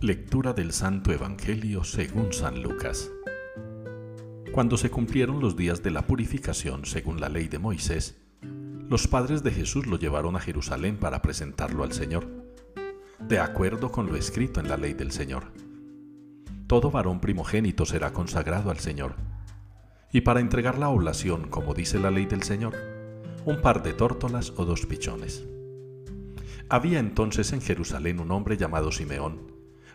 Lectura del Santo Evangelio según San Lucas. Cuando se cumplieron los días de la purificación según la ley de Moisés, los padres de Jesús lo llevaron a Jerusalén para presentarlo al Señor, de acuerdo con lo escrito en la ley del Señor. Todo varón primogénito será consagrado al Señor, y para entregar la oblación, como dice la ley del Señor, un par de tórtolas o dos pichones. Había entonces en Jerusalén un hombre llamado Simeón,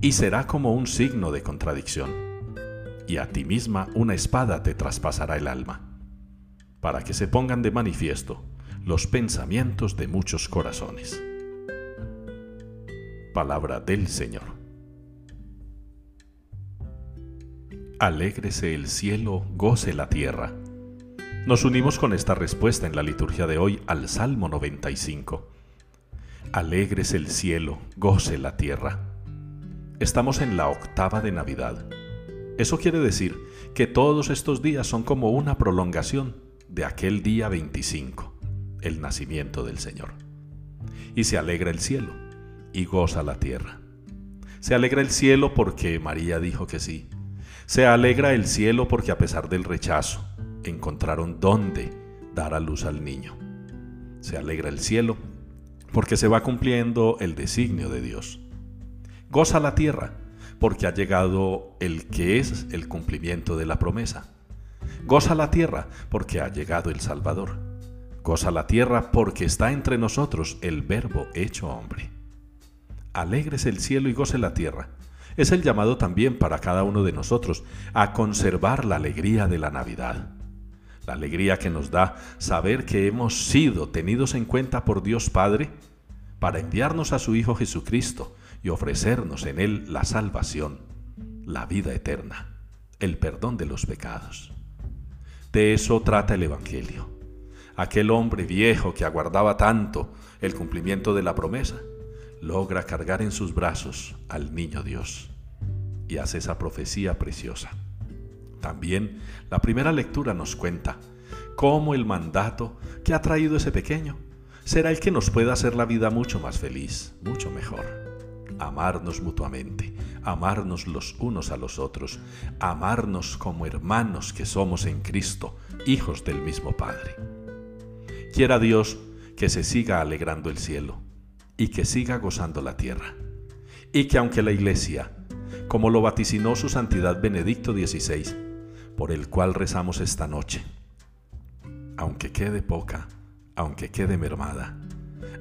y será como un signo de contradicción, y a ti misma una espada te traspasará el alma, para que se pongan de manifiesto los pensamientos de muchos corazones. Palabra del Señor. Alégrese el cielo, goce la tierra. Nos unimos con esta respuesta en la liturgia de hoy al Salmo 95. Alégrese el cielo, goce la tierra. Estamos en la octava de Navidad. Eso quiere decir que todos estos días son como una prolongación de aquel día 25, el nacimiento del Señor. Y se alegra el cielo y goza la tierra. Se alegra el cielo porque María dijo que sí. Se alegra el cielo porque a pesar del rechazo, encontraron dónde dar a luz al niño. Se alegra el cielo porque se va cumpliendo el designio de Dios. Goza la tierra, porque ha llegado el que es el cumplimiento de la promesa. Goza la tierra, porque ha llegado el Salvador. Goza la tierra, porque está entre nosotros el Verbo hecho hombre. Alegres el cielo y goce la tierra. Es el llamado también para cada uno de nosotros a conservar la alegría de la Navidad. La alegría que nos da saber que hemos sido tenidos en cuenta por Dios Padre para enviarnos a su Hijo Jesucristo y ofrecernos en Él la salvación, la vida eterna, el perdón de los pecados. De eso trata el Evangelio. Aquel hombre viejo que aguardaba tanto el cumplimiento de la promesa, logra cargar en sus brazos al niño Dios y hace esa profecía preciosa. También la primera lectura nos cuenta cómo el mandato que ha traído ese pequeño será el que nos pueda hacer la vida mucho más feliz, mucho mejor amarnos mutuamente, amarnos los unos a los otros, amarnos como hermanos que somos en Cristo, hijos del mismo Padre. Quiera Dios que se siga alegrando el cielo y que siga gozando la tierra, y que aunque la Iglesia, como lo vaticinó su Santidad Benedicto XVI, por el cual rezamos esta noche, aunque quede poca, aunque quede mermada,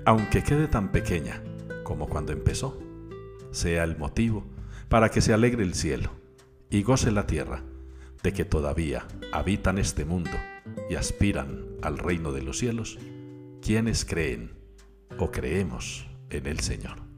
aunque quede tan pequeña como cuando empezó, sea el motivo para que se alegre el cielo y goce la tierra de que todavía habitan este mundo y aspiran al reino de los cielos, quienes creen o creemos en el Señor.